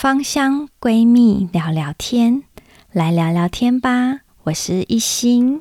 芳香闺蜜聊聊天，来聊聊天吧。我是一心，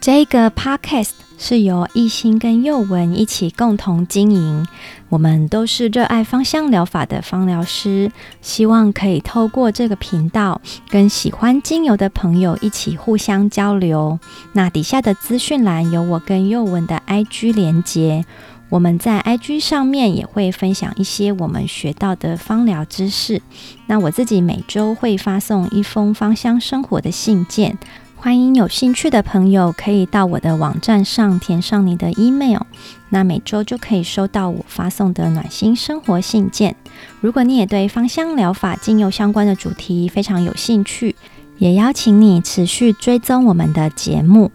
这个 podcast 是由一心跟宥雯一起共同经营。我们都是热爱芳香疗法的芳疗师，希望可以透过这个频道，跟喜欢精油的朋友一起互相交流。那底下的资讯栏有我跟宥雯的 IG 连结。我们在 IG 上面也会分享一些我们学到的芳疗知识。那我自己每周会发送一封芳香生活的信件，欢迎有兴趣的朋友可以到我的网站上填上你的 email，那每周就可以收到我发送的暖心生活信件。如果你也对芳香疗法、精油相关的主题非常有兴趣，也邀请你持续追踪我们的节目。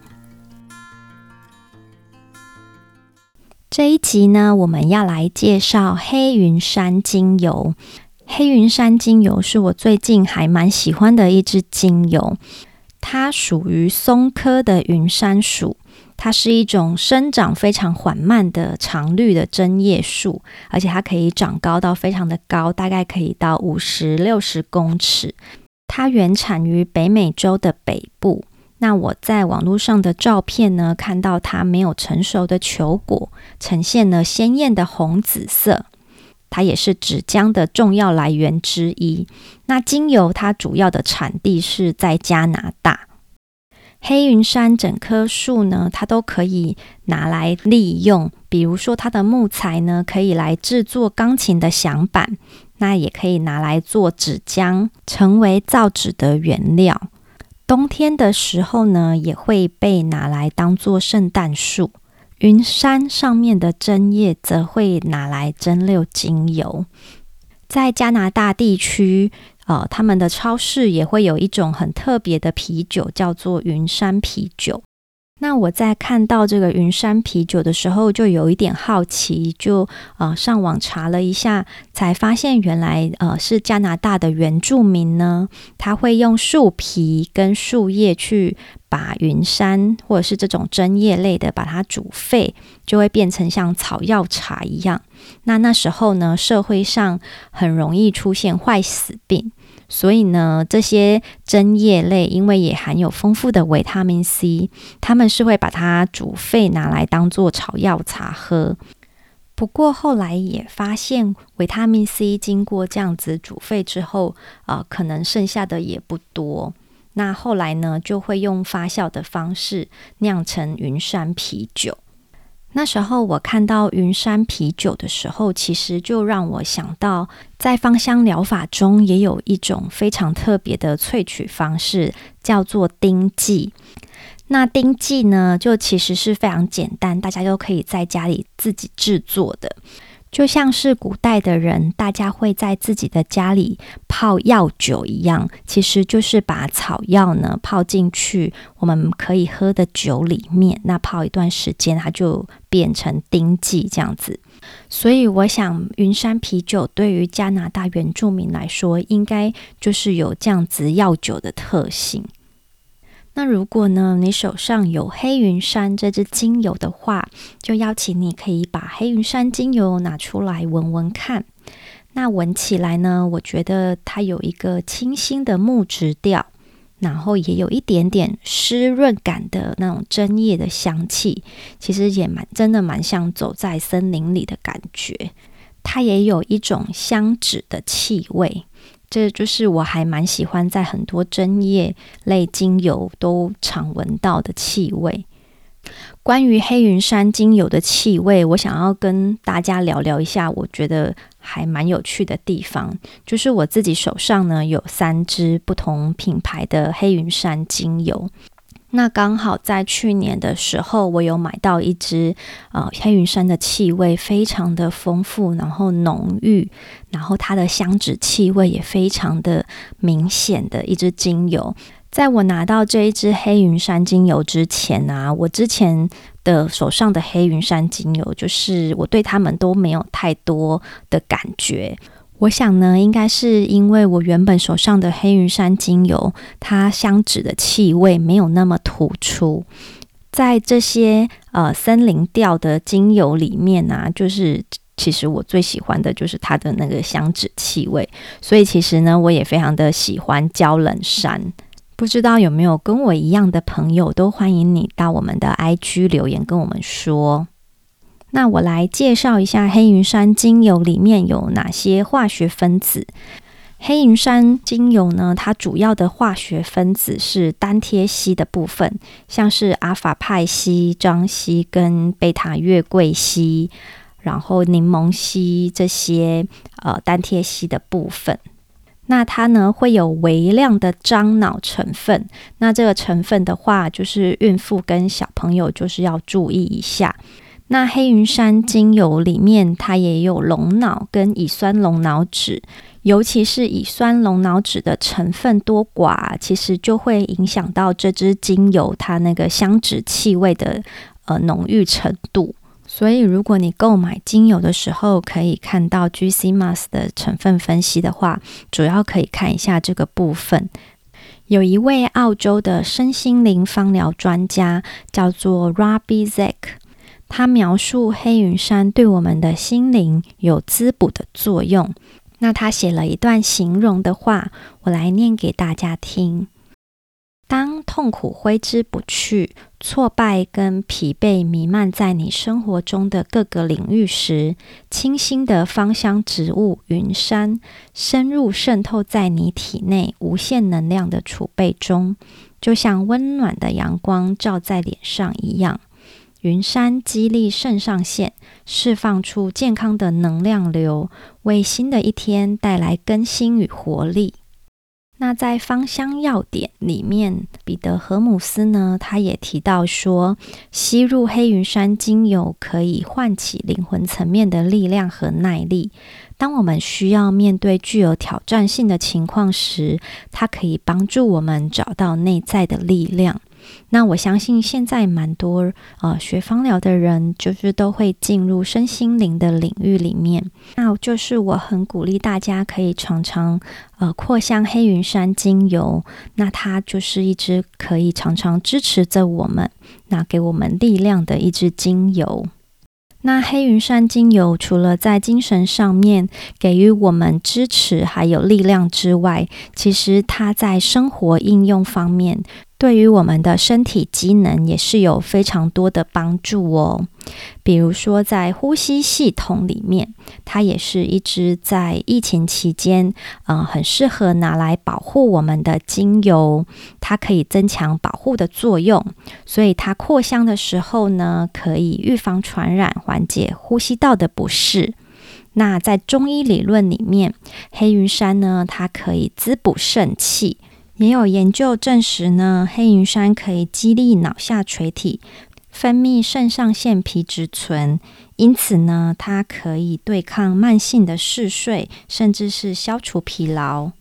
这一集呢，我们要来介绍黑云杉精油。黑云杉精油是我最近还蛮喜欢的一支精油，它属于松科的云杉属，它是一种生长非常缓慢的常绿的针叶树，而且它可以长高到非常的高，大概可以到五十六十公尺。它原产于北美洲的北部。那我在网络上的照片呢，看到它没有成熟的球果，呈现了鲜艳的红紫色。它也是纸浆的重要来源之一。那精油它主要的产地是在加拿大。黑云杉整棵树呢，它都可以拿来利用，比如说它的木材呢，可以来制作钢琴的响板，那也可以拿来做纸浆，成为造纸的原料。冬天的时候呢，也会被拿来当做圣诞树。云杉上面的针叶则会拿来蒸馏精油。在加拿大地区，呃，他们的超市也会有一种很特别的啤酒，叫做云杉啤酒。那我在看到这个云山啤酒的时候，就有一点好奇，就呃上网查了一下，才发现原来呃是加拿大的原住民呢，他会用树皮跟树叶去把云杉或者是这种针叶类的把它煮沸，就会变成像草药茶一样。那那时候呢，社会上很容易出现坏死病。所以呢，这些针叶类因为也含有丰富的维他命 C，他们是会把它煮沸拿来当做草药茶喝。不过后来也发现，维他命 C 经过这样子煮沸之后，呃，可能剩下的也不多。那后来呢，就会用发酵的方式酿成云杉啤酒。那时候我看到云山啤酒的时候，其实就让我想到，在芳香疗法中也有一种非常特别的萃取方式，叫做丁剂。那丁剂呢，就其实是非常简单，大家都可以在家里自己制作的。就像是古代的人，大家会在自己的家里泡药酒一样，其实就是把草药呢泡进去我们可以喝的酒里面，那泡一段时间，它就变成丁剂这样子。所以我想，云山啤酒对于加拿大原住民来说，应该就是有这样子药酒的特性。那如果呢，你手上有黑云杉这支精油的话，就邀请你可以把黑云杉精油拿出来闻闻看。那闻起来呢，我觉得它有一个清新的木质调，然后也有一点点湿润感的那种针叶的香气，其实也蛮真的蛮像走在森林里的感觉。它也有一种香脂的气味。这就是我还蛮喜欢在很多针叶类精油都常闻到的气味。关于黑云山精油的气味，我想要跟大家聊聊一下，我觉得还蛮有趣的地方，就是我自己手上呢有三支不同品牌的黑云山精油。那刚好在去年的时候，我有买到一支，呃，黑云杉的气味非常的丰富，然后浓郁，然后它的香脂气味也非常的明显的一支精油。在我拿到这一支黑云杉精油之前啊，我之前的手上的黑云杉精油，就是我对它们都没有太多的感觉。我想呢，应该是因为我原本手上的黑云杉精油，它香脂的气味没有那么突出。在这些呃森林调的精油里面呢、就是其实我最喜欢的就是它的那个香脂气味，所以其实呢，我也非常的喜欢娇冷杉。不知道有没有跟我一样的朋友，都欢迎你到我们的 IG 留言跟我们说。那我来介绍一下黑云杉精油里面有哪些化学分子。黑云杉精油呢，它主要的化学分子是单萜烯的部分，像是阿法派烯、樟烯跟贝塔月桂烯。然后柠檬烯这些呃单萜烯的部分，那它呢会有微量的樟脑成分。那这个成分的话，就是孕妇跟小朋友就是要注意一下。那黑云杉精油里面它也有龙脑跟乙酸龙脑酯，尤其是乙酸龙脑酯的成分多寡，其实就会影响到这支精油它那个香脂气味的呃浓郁程度。所以，如果你购买精油的时候，可以看到 gcmas 的成分分析的话，主要可以看一下这个部分。有一位澳洲的身心灵芳疗专家叫做 Robbie Zack，他描述黑云山对我们的心灵有滋补的作用。那他写了一段形容的话，我来念给大家听。当痛苦挥之不去，挫败跟疲惫弥漫在你生活中的各个领域时，清新的芳香植物云杉深入渗透在你体内无限能量的储备中，就像温暖的阳光照在脸上一样。云杉激励肾上腺，释放出健康的能量流，为新的一天带来更新与活力。那在芳香药典里面，彼得荷姆斯呢，他也提到说，吸入黑云杉精油可以唤起灵魂层面的力量和耐力。当我们需要面对具有挑战性的情况时，它可以帮助我们找到内在的力量。那我相信现在蛮多呃学芳疗的人，就是都会进入身心灵的领域里面。那就是我很鼓励大家可以常常呃扩香黑云山精油，那它就是一支可以常常支持着我们，那给我们力量的一支精油。那黑云山精油除了在精神上面给予我们支持还有力量之外，其实它在生活应用方面。对于我们的身体机能也是有非常多的帮助哦。比如说，在呼吸系统里面，它也是一支在疫情期间，嗯、很适合拿来保护我们的精油。它可以增强保护的作用，所以它扩香的时候呢，可以预防传染，缓解呼吸道的不适。那在中医理论里面，黑云杉呢，它可以滋补肾气。也有研究证实呢，黑云杉可以激励脑下垂体分泌肾上腺皮质醇，因此呢，它可以对抗慢性的嗜睡，甚至是消除疲劳。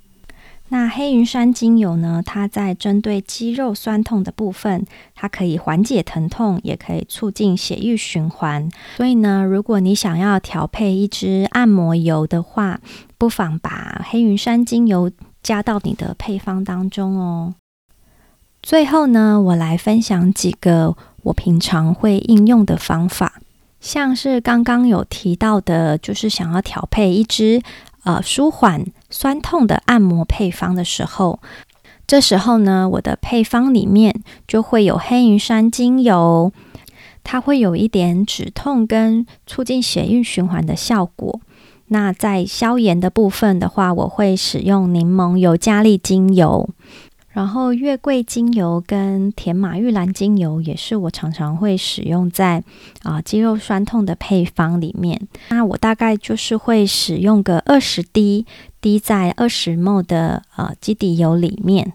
那黑云杉精油呢，它在针对肌肉酸痛的部分，它可以缓解疼痛，也可以促进血液循环。所以呢，如果你想要调配一支按摩油的话，不妨把黑云杉精油。加到你的配方当中哦。最后呢，我来分享几个我平常会应用的方法，像是刚刚有提到的，就是想要调配一支呃舒缓酸痛的按摩配方的时候，这时候呢，我的配方里面就会有黑云杉精油，它会有一点止痛跟促进血液循环的效果。那在消炎的部分的话，我会使用柠檬尤加利精油，然后月桂精油跟甜马玉兰精油也是我常常会使用在啊、肌肉酸痛的配方里面。那我大概就是会使用个二十滴，滴在二十 ml 的呃基底油里面。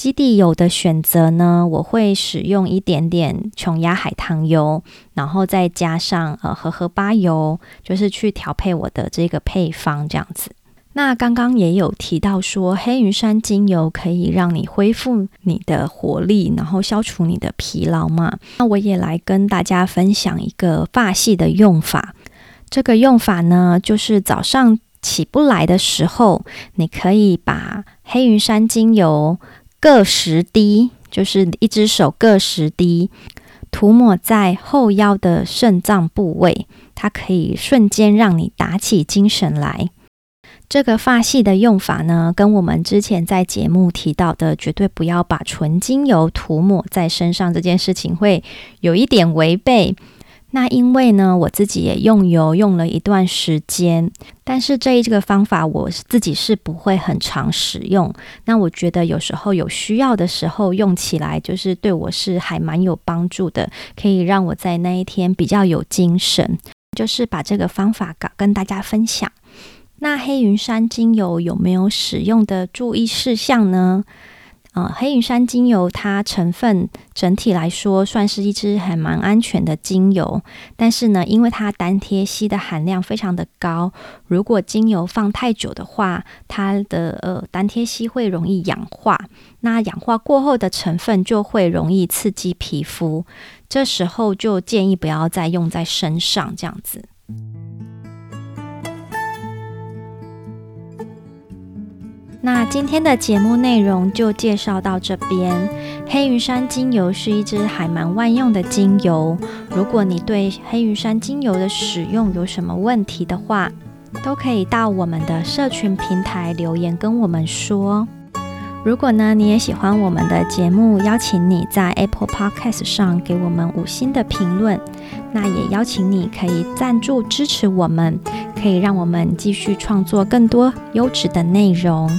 基地油的选择呢，我会使用一点点琼崖海棠油，然后再加上呃荷荷巴油，就是去调配我的这个配方这样子。那刚刚也有提到说，黑云山精油可以让你恢复你的活力，然后消除你的疲劳嘛。那我也来跟大家分享一个发系的用法。这个用法呢，就是早上起不来的时候，你可以把黑云山精油。各十滴，就是一只手各十滴，涂抹在后腰的肾脏部位，它可以瞬间让你打起精神来。这个发系的用法呢，跟我们之前在节目提到的绝对不要把纯精油涂抹在身上这件事情会有一点违背。那因为呢，我自己也用油用了一段时间，但是这一这个方法我自己是不会很常使用。那我觉得有时候有需要的时候用起来，就是对我是还蛮有帮助的，可以让我在那一天比较有精神。就是把这个方法搞跟大家分享。那黑云山精油有没有使用的注意事项呢？呃，黑云山精油它成分整体来说算是一支还蛮安全的精油，但是呢，因为它单萜烯的含量非常的高，如果精油放太久的话，它的呃单萜烯会容易氧化，那氧化过后的成分就会容易刺激皮肤，这时候就建议不要再用在身上这样子。那今天的节目内容就介绍到这边。黑云山精油是一支还蛮万用的精油。如果你对黑云山精油的使用有什么问题的话，都可以到我们的社群平台留言跟我们说。如果呢，你也喜欢我们的节目，邀请你在 Apple Podcast 上给我们五星的评论。那也邀请你可以赞助支持我们，可以让我们继续创作更多优质的内容。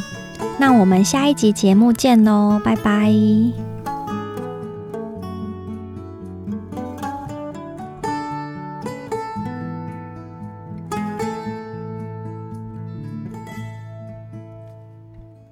那我们下一集节目见喽，拜拜。